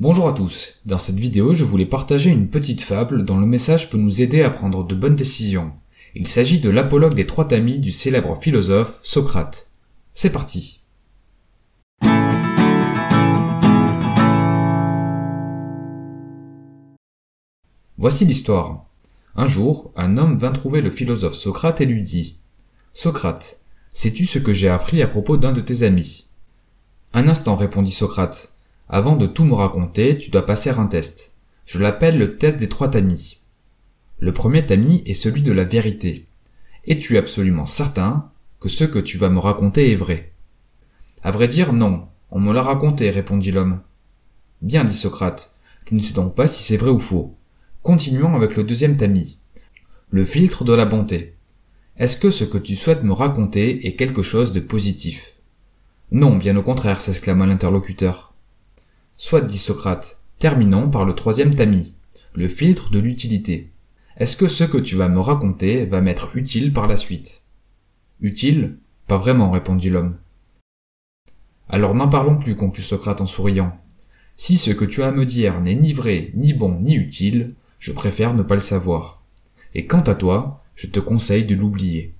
Bonjour à tous. Dans cette vidéo, je voulais partager une petite fable dont le message peut nous aider à prendre de bonnes décisions. Il s'agit de l'apologue des trois tamis du célèbre philosophe Socrate. C'est parti. Voici l'histoire. Un jour, un homme vint trouver le philosophe Socrate et lui dit Socrate, sais-tu ce que j'ai appris à propos d'un de tes amis? Un instant, répondit Socrate. Avant de tout me raconter, tu dois passer un test. Je l'appelle le test des trois tamis. Le premier tamis est celui de la vérité. Es-tu absolument certain que ce que tu vas me raconter est vrai? À vrai dire, non. On me l'a raconté, répondit l'homme. Bien, dit Socrate. Tu ne sais donc pas si c'est vrai ou faux. Continuons avec le deuxième tamis. Le filtre de la bonté. Est-ce que ce que tu souhaites me raconter est quelque chose de positif? Non, bien au contraire, s'exclama l'interlocuteur. Soit dit Socrate. Terminons par le troisième tamis, le filtre de l'utilité. Est-ce que ce que tu vas me raconter va m'être utile par la suite? Utile? Pas vraiment, répondit l'homme. Alors n'en parlons plus, conclut Socrate en souriant. Si ce que tu as à me dire n'est ni vrai, ni bon, ni utile, je préfère ne pas le savoir. Et quant à toi, je te conseille de l'oublier.